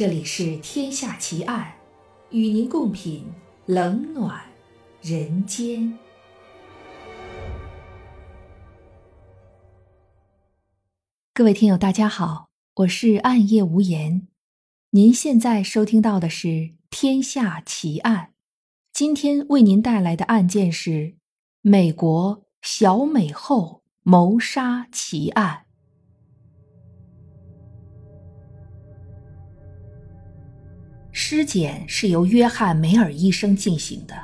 这里是《天下奇案》，与您共品冷暖人间。各位听友，大家好，我是暗夜无言。您现在收听到的是《天下奇案》，今天为您带来的案件是美国小美后谋杀奇案。尸检是由约翰·梅尔医生进行的。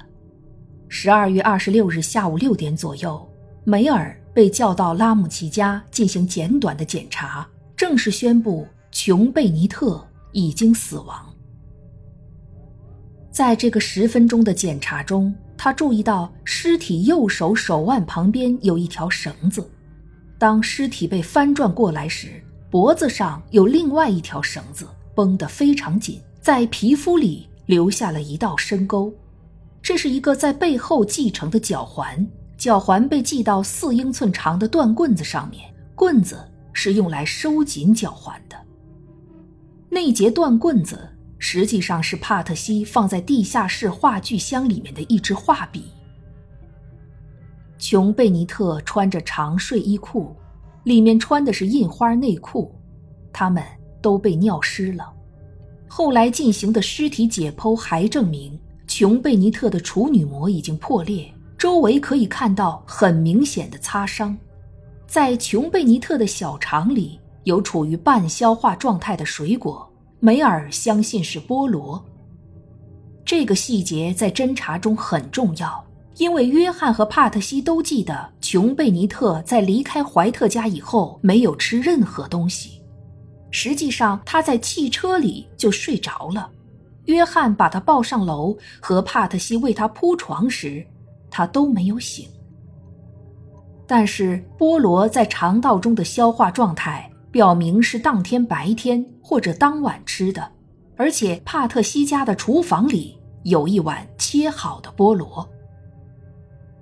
十二月二十六日下午六点左右，梅尔被叫到拉姆齐家进行简短的检查，正式宣布琼·贝尼特已经死亡。在这个十分钟的检查中，他注意到尸体右手手腕旁边有一条绳子，当尸体被翻转过来时，脖子上有另外一条绳子绷得非常紧。在皮肤里留下了一道深沟，这是一个在背后系成的脚环，脚环被系到四英寸长的断棍子上面，棍子是用来收紧脚环的。那节断棍子实际上是帕特西放在地下室话剧箱里面的一支画笔。琼·贝尼特穿着长睡衣裤，里面穿的是印花内裤，他们都被尿湿了。后来进行的尸体解剖还证明，琼·贝尼特的处女膜已经破裂，周围可以看到很明显的擦伤。在琼·贝尼特的小肠里有处于半消化状态的水果，梅尔相信是菠萝。这个细节在侦查中很重要，因为约翰和帕特西都记得琼·贝尼特在离开怀特家以后没有吃任何东西。实际上，他在汽车里就睡着了。约翰把他抱上楼，和帕特西为他铺床时，他都没有醒。但是，菠萝在肠道中的消化状态表明是当天白天或者当晚吃的，而且帕特西家的厨房里有一碗切好的菠萝。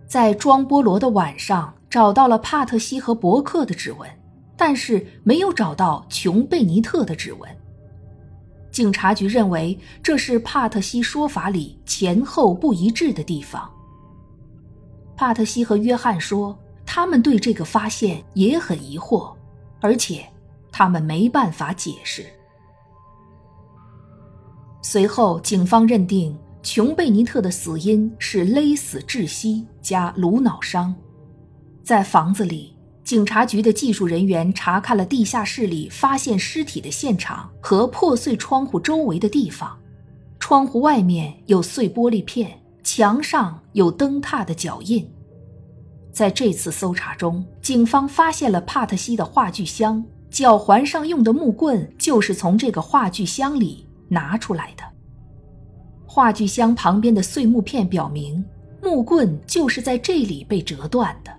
在装菠萝的碗上找到了帕特西和伯克的指纹。但是没有找到琼·贝尼特的指纹。警察局认为这是帕特西说法里前后不一致的地方。帕特西和约翰说，他们对这个发现也很疑惑，而且他们没办法解释。随后，警方认定琼·贝尼特的死因是勒死窒息加颅脑伤，在房子里。警察局的技术人员查看了地下室里发现尸体的现场和破碎窗户周围的地方，窗户外面有碎玻璃片，墙上有灯踏的脚印。在这次搜查中，警方发现了帕特西的话剧箱，脚环上用的木棍就是从这个话剧箱里拿出来的。话剧箱旁边的碎木片表明，木棍就是在这里被折断的。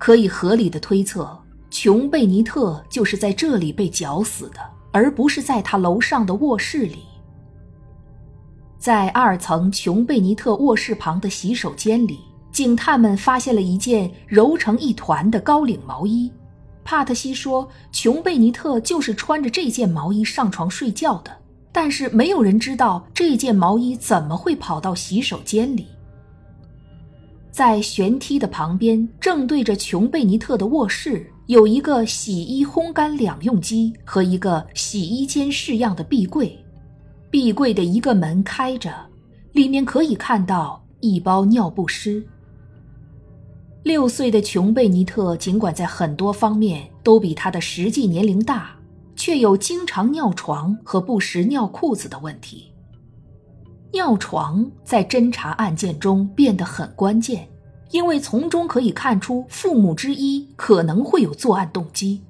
可以合理的推测，琼·贝尼特就是在这里被绞死的，而不是在他楼上的卧室里。在二层琼·贝尼特卧室旁的洗手间里，警探们发现了一件揉成一团的高领毛衣。帕特西说，琼·贝尼特就是穿着这件毛衣上床睡觉的，但是没有人知道这件毛衣怎么会跑到洗手间里。在旋梯的旁边，正对着琼·贝尼特的卧室，有一个洗衣烘干两用机和一个洗衣间式样的壁柜。壁柜的一个门开着，里面可以看到一包尿不湿。六岁的琼·贝尼特尽管在很多方面都比他的实际年龄大，却有经常尿床和不时尿裤子的问题。尿床在侦查案件中变得很关键，因为从中可以看出父母之一可能会有作案动机，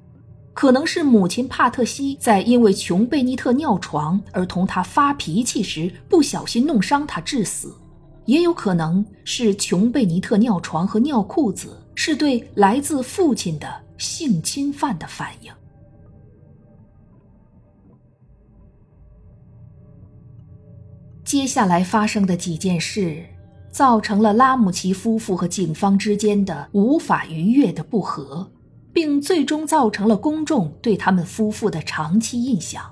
可能是母亲帕特西在因为琼·贝尼特尿床而同他发脾气时不小心弄伤他致死，也有可能是琼·贝尼特尿床和尿裤子是对来自父亲的性侵犯的反应。接下来发生的几件事，造成了拉姆齐夫妇和警方之间的无法逾越的不和，并最终造成了公众对他们夫妇的长期印象。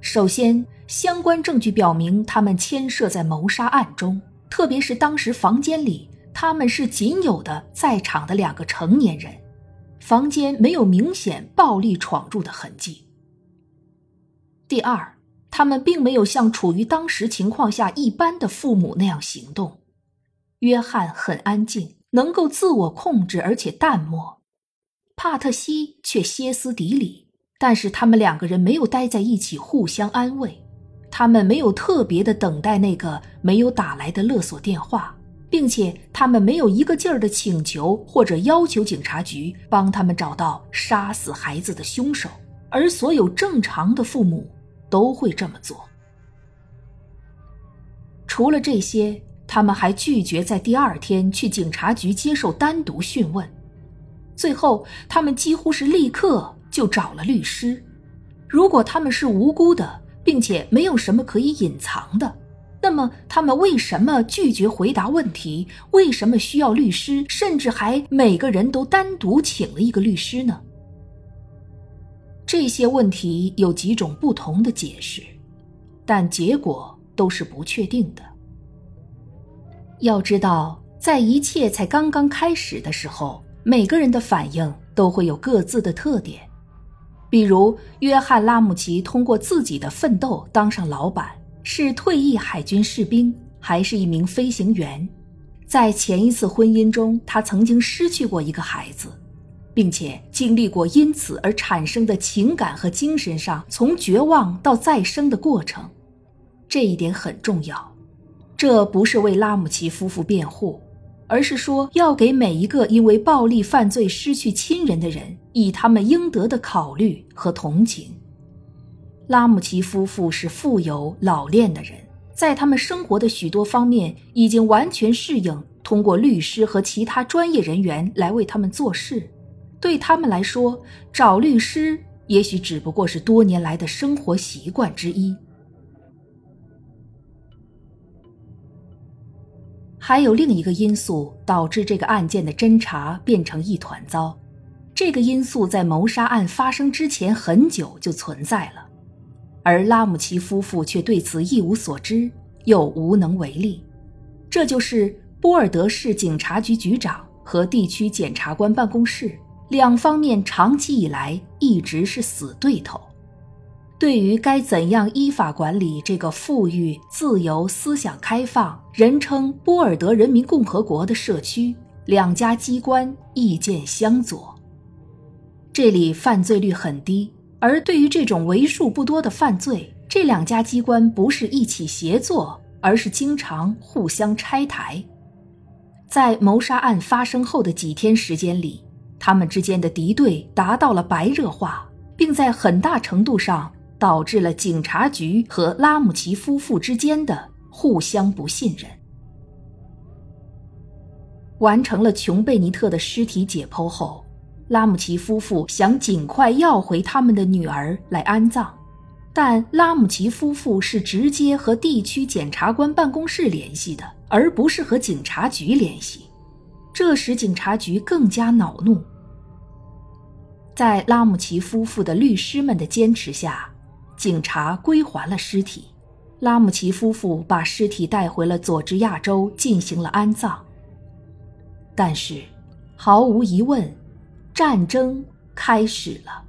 首先，相关证据表明他们牵涉在谋杀案中，特别是当时房间里他们是仅有的在场的两个成年人，房间没有明显暴力闯入的痕迹。第二，他们并没有像处于当时情况下一般的父母那样行动。约翰很安静，能够自我控制，而且淡漠；帕特西却歇斯底里。但是他们两个人没有待在一起互相安慰，他们没有特别的等待那个没有打来的勒索电话，并且他们没有一个劲儿的请求或者要求警察局帮他们找到杀死孩子的凶手，而所有正常的父母都会这么做。除了这些，他们还拒绝在第二天去警察局接受单独讯问，最后他们几乎是立刻。就找了律师。如果他们是无辜的，并且没有什么可以隐藏的，那么他们为什么拒绝回答问题？为什么需要律师？甚至还每个人都单独请了一个律师呢？这些问题有几种不同的解释，但结果都是不确定的。要知道，在一切才刚刚开始的时候，每个人的反应都会有各自的特点。比如，约翰·拉姆齐通过自己的奋斗当上老板，是退役海军士兵，还是一名飞行员。在前一次婚姻中，他曾经失去过一个孩子，并且经历过因此而产生的情感和精神上从绝望到再生的过程。这一点很重要。这不是为拉姆齐夫妇辩护。而是说，要给每一个因为暴力犯罪失去亲人的人以他们应得的考虑和同情。拉姆齐夫妇是富有老练的人，在他们生活的许多方面已经完全适应通过律师和其他专业人员来为他们做事。对他们来说，找律师也许只不过是多年来的生活习惯之一。还有另一个因素导致这个案件的侦查变成一团糟，这个因素在谋杀案发生之前很久就存在了，而拉姆齐夫妇却对此一无所知，又无能为力。这就是波尔德市警察局局长和地区检察官办公室两方面长期以来一直是死对头。对于该怎样依法管理这个富裕、自由、思想开放、人称波尔德人民共和国的社区，两家机关意见相左。这里犯罪率很低，而对于这种为数不多的犯罪，这两家机关不是一起协作，而是经常互相拆台。在谋杀案发生后的几天时间里，他们之间的敌对达到了白热化，并在很大程度上。导致了警察局和拉姆齐夫妇之间的互相不信任。完成了琼贝尼特的尸体解剖后，拉姆齐夫妇想尽快要回他们的女儿来安葬，但拉姆齐夫妇是直接和地区检察官办公室联系的，而不是和警察局联系，这使警察局更加恼怒。在拉姆齐夫妇的律师们的坚持下。警察归还了尸体，拉姆齐夫妇把尸体带回了佐治亚州进行了安葬。但是，毫无疑问，战争开始了。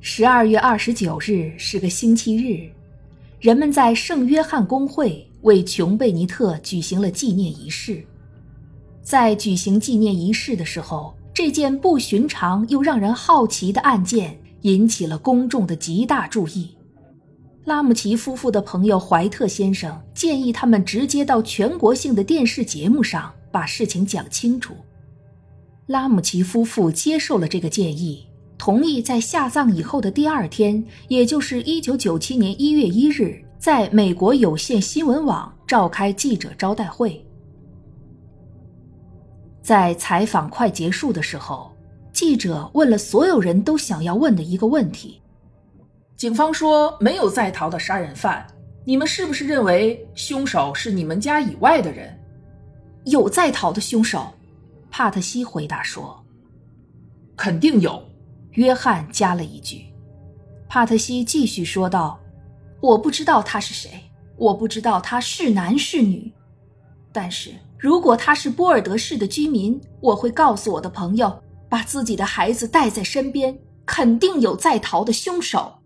十二月二十九日是个星期日，人们在圣约翰公会为琼贝尼特举行了纪念仪式。在举行纪念仪式的时候。这件不寻常又让人好奇的案件引起了公众的极大注意。拉姆齐夫妇的朋友怀特先生建议他们直接到全国性的电视节目上把事情讲清楚。拉姆齐夫妇接受了这个建议，同意在下葬以后的第二天，也就是1997年1月1日，在美国有线新闻网召开记者招待会。在采访快结束的时候，记者问了所有人都想要问的一个问题：“警方说没有在逃的杀人犯，你们是不是认为凶手是你们家以外的人？”有在逃的凶手，帕特西回答说：“肯定有。”约翰加了一句。帕特西继续说道：“我不知道他是谁，我不知道他是男是女，但是如果他是波尔德市的居民，我会告诉我的朋友，把自己的孩子带在身边，肯定有在逃的凶手。”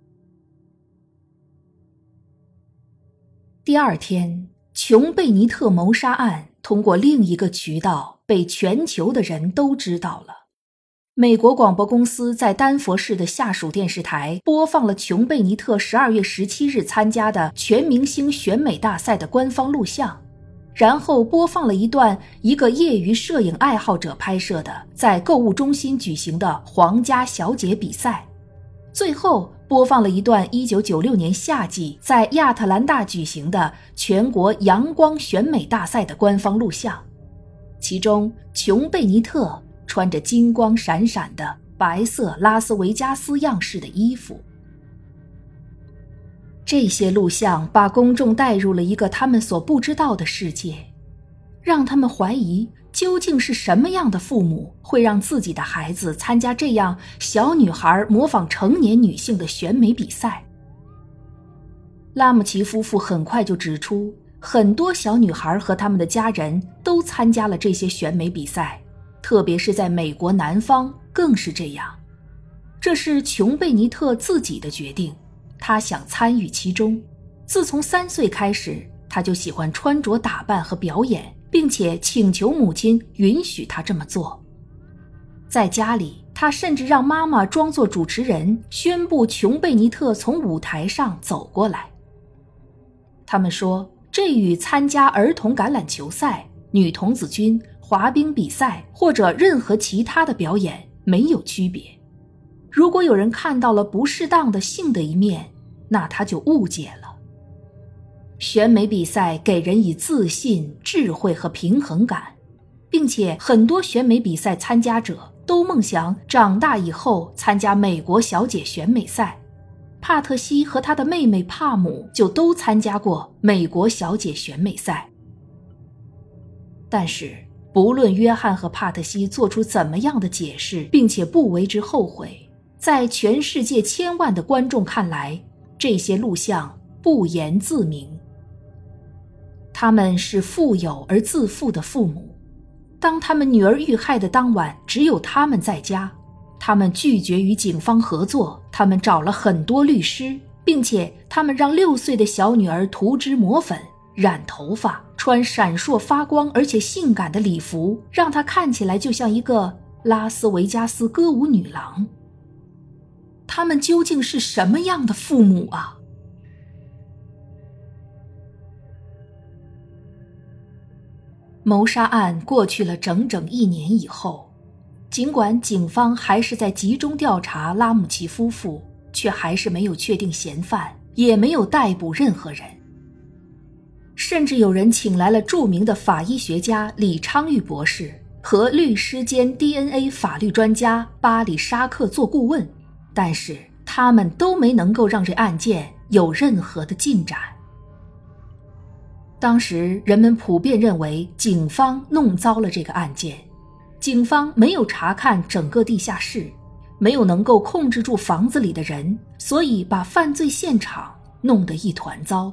第二天，琼贝尼特谋杀案通过另一个渠道被全球的人都知道了。美国广播公司在丹佛市的下属电视台播放了琼贝尼特十二月十七日参加的全明星选美大赛的官方录像，然后播放了一段一个业余摄影爱好者拍摄的在购物中心举行的皇家小姐比赛，最后播放了一段一九九六年夏季在亚特兰大举行的全国阳光选美大赛的官方录像，其中琼贝尼特。穿着金光闪闪的白色拉斯维加斯样式的衣服，这些录像把公众带入了一个他们所不知道的世界，让他们怀疑究竟是什么样的父母会让自己的孩子参加这样小女孩模仿成年女性的选美比赛。拉姆齐夫妇很快就指出，很多小女孩和他们的家人都参加了这些选美比赛。特别是在美国南方更是这样，这是琼贝尼特自己的决定，他想参与其中。自从三岁开始，他就喜欢穿着打扮和表演，并且请求母亲允许他这么做。在家里，他甚至让妈妈装作主持人，宣布琼贝尼特从舞台上走过来。他们说，这与参加儿童橄榄球赛、女童子军。滑冰比赛或者任何其他的表演没有区别。如果有人看到了不适当的性的一面，那他就误解了。选美比赛给人以自信、智慧和平衡感，并且很多选美比赛参加者都梦想长大以后参加美国小姐选美赛。帕特西和他的妹妹帕姆就都参加过美国小姐选美赛，但是。不论约翰和帕特西做出怎么样的解释，并且不为之后悔，在全世界千万的观众看来，这些录像不言自明。他们是富有而自负的父母。当他们女儿遇害的当晚，只有他们在家。他们拒绝与警方合作，他们找了很多律师，并且他们让六岁的小女儿涂脂抹粉。染头发，穿闪烁发光而且性感的礼服，让她看起来就像一个拉斯维加斯歌舞女郎。他们究竟是什么样的父母啊？谋杀案过去了整整一年以后，尽管警方还是在集中调查拉姆齐夫妇，却还是没有确定嫌犯，也没有逮捕任何人。甚至有人请来了著名的法医学家李昌钰博士和律师兼 DNA 法律专家巴里沙克做顾问，但是他们都没能够让这案件有任何的进展。当时人们普遍认为警方弄糟了这个案件，警方没有查看整个地下室，没有能够控制住房子里的人，所以把犯罪现场弄得一团糟。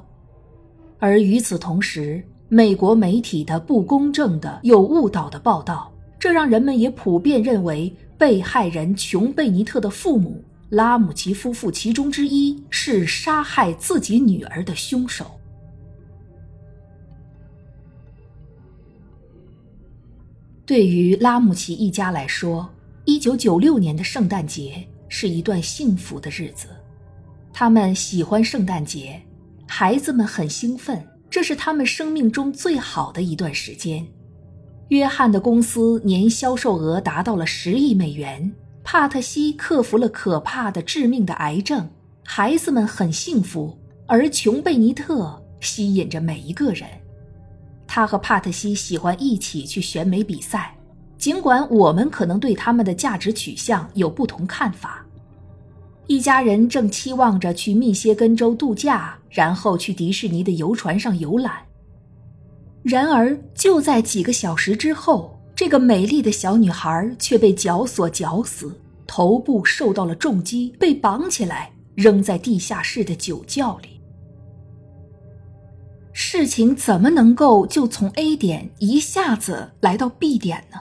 而与此同时，美国媒体的不公正的、有误导的报道，这让人们也普遍认为被害人琼贝尼特的父母拉姆齐夫妇其中之一是杀害自己女儿的凶手。对于拉姆齐一家来说，一九九六年的圣诞节是一段幸福的日子，他们喜欢圣诞节。孩子们很兴奋，这是他们生命中最好的一段时间。约翰的公司年销售额达到了十亿美元。帕特西克服了可怕的、致命的癌症。孩子们很幸福，而琼贝尼特吸引着每一个人。他和帕特西喜欢一起去选美比赛，尽管我们可能对他们的价值取向有不同看法。一家人正期望着去密歇根州度假，然后去迪士尼的游船上游览。然而，就在几个小时之后，这个美丽的小女孩却被绞索绞死，头部受到了重击，被绑起来扔在地下室的酒窖里。事情怎么能够就从 A 点一下子来到 B 点呢？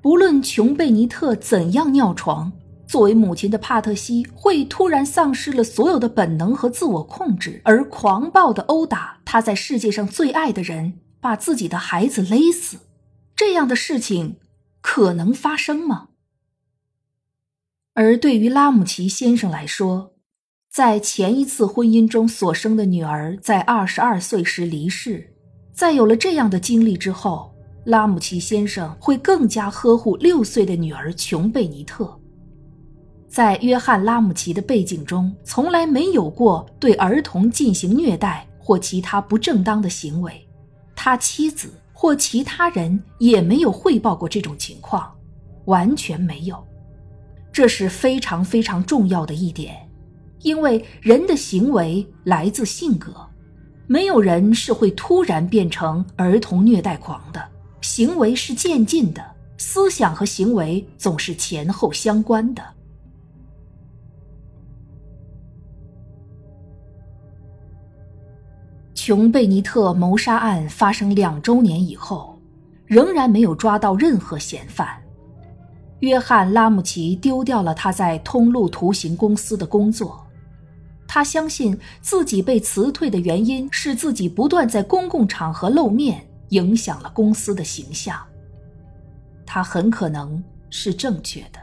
不论琼贝尼特怎样尿床，作为母亲的帕特西会突然丧失了所有的本能和自我控制，而狂暴的殴打他在世界上最爱的人，把自己的孩子勒死。这样的事情可能发生吗？而对于拉姆齐先生来说，在前一次婚姻中所生的女儿在二十二岁时离世，在有了这样的经历之后。拉姆齐先生会更加呵护六岁的女儿琼贝尼特。在约翰·拉姆齐的背景中，从来没有过对儿童进行虐待或其他不正当的行为，他妻子或其他人也没有汇报过这种情况，完全没有。这是非常非常重要的一点，因为人的行为来自性格，没有人是会突然变成儿童虐待狂的。行为是渐进的，思想和行为总是前后相关的。琼贝尼特谋杀案发生两周年以后，仍然没有抓到任何嫌犯。约翰·拉姆齐丢掉了他在通路图形公司的工作，他相信自己被辞退的原因是自己不断在公共场合露面。影响了公司的形象，他很可能是正确的。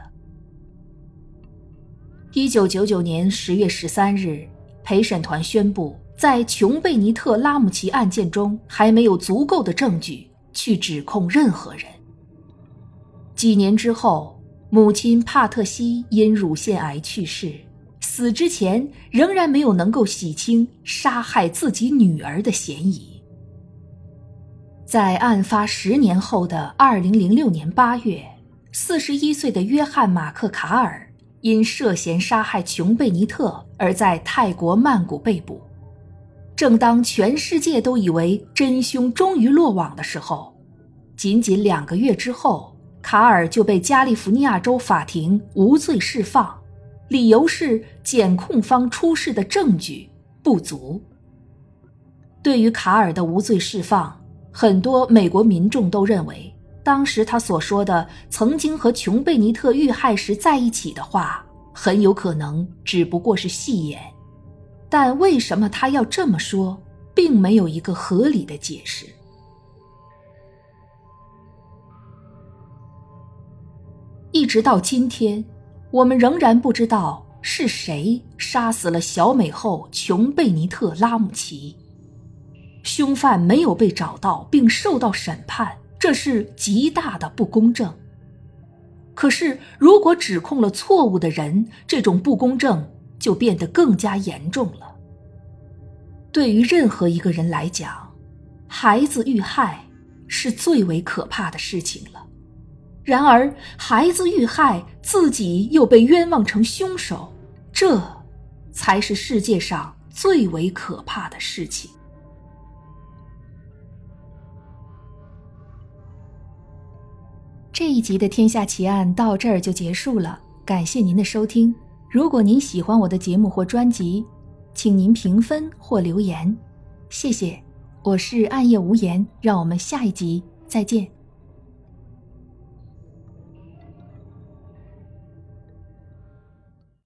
一九九九年十月十三日，陪审团宣布，在琼贝尼特拉姆齐案件中，还没有足够的证据去指控任何人。几年之后，母亲帕特西因乳腺癌去世，死之前仍然没有能够洗清杀害自己女儿的嫌疑。在案发十年后的二零零六年八月，四十一岁的约翰·马克·卡尔因涉嫌杀害琼贝尼特而在泰国曼谷被捕。正当全世界都以为真凶终于落网的时候，仅仅两个月之后，卡尔就被加利福尼亚州法庭无罪释放，理由是检控方出示的证据不足。对于卡尔的无罪释放，很多美国民众都认为，当时他所说的曾经和琼贝尼特遇害时在一起的话，很有可能只不过是戏言。但为什么他要这么说，并没有一个合理的解释。一直到今天，我们仍然不知道是谁杀死了小美后琼贝尼特拉姆齐。凶犯没有被找到并受到审判，这是极大的不公正。可是，如果指控了错误的人，这种不公正就变得更加严重了。对于任何一个人来讲，孩子遇害是最为可怕的事情了。然而，孩子遇害，自己又被冤枉成凶手，这才是世界上最为可怕的事情。这一集的《天下奇案》到这儿就结束了，感谢您的收听。如果您喜欢我的节目或专辑，请您评分或留言，谢谢。我是暗夜无言，让我们下一集再见。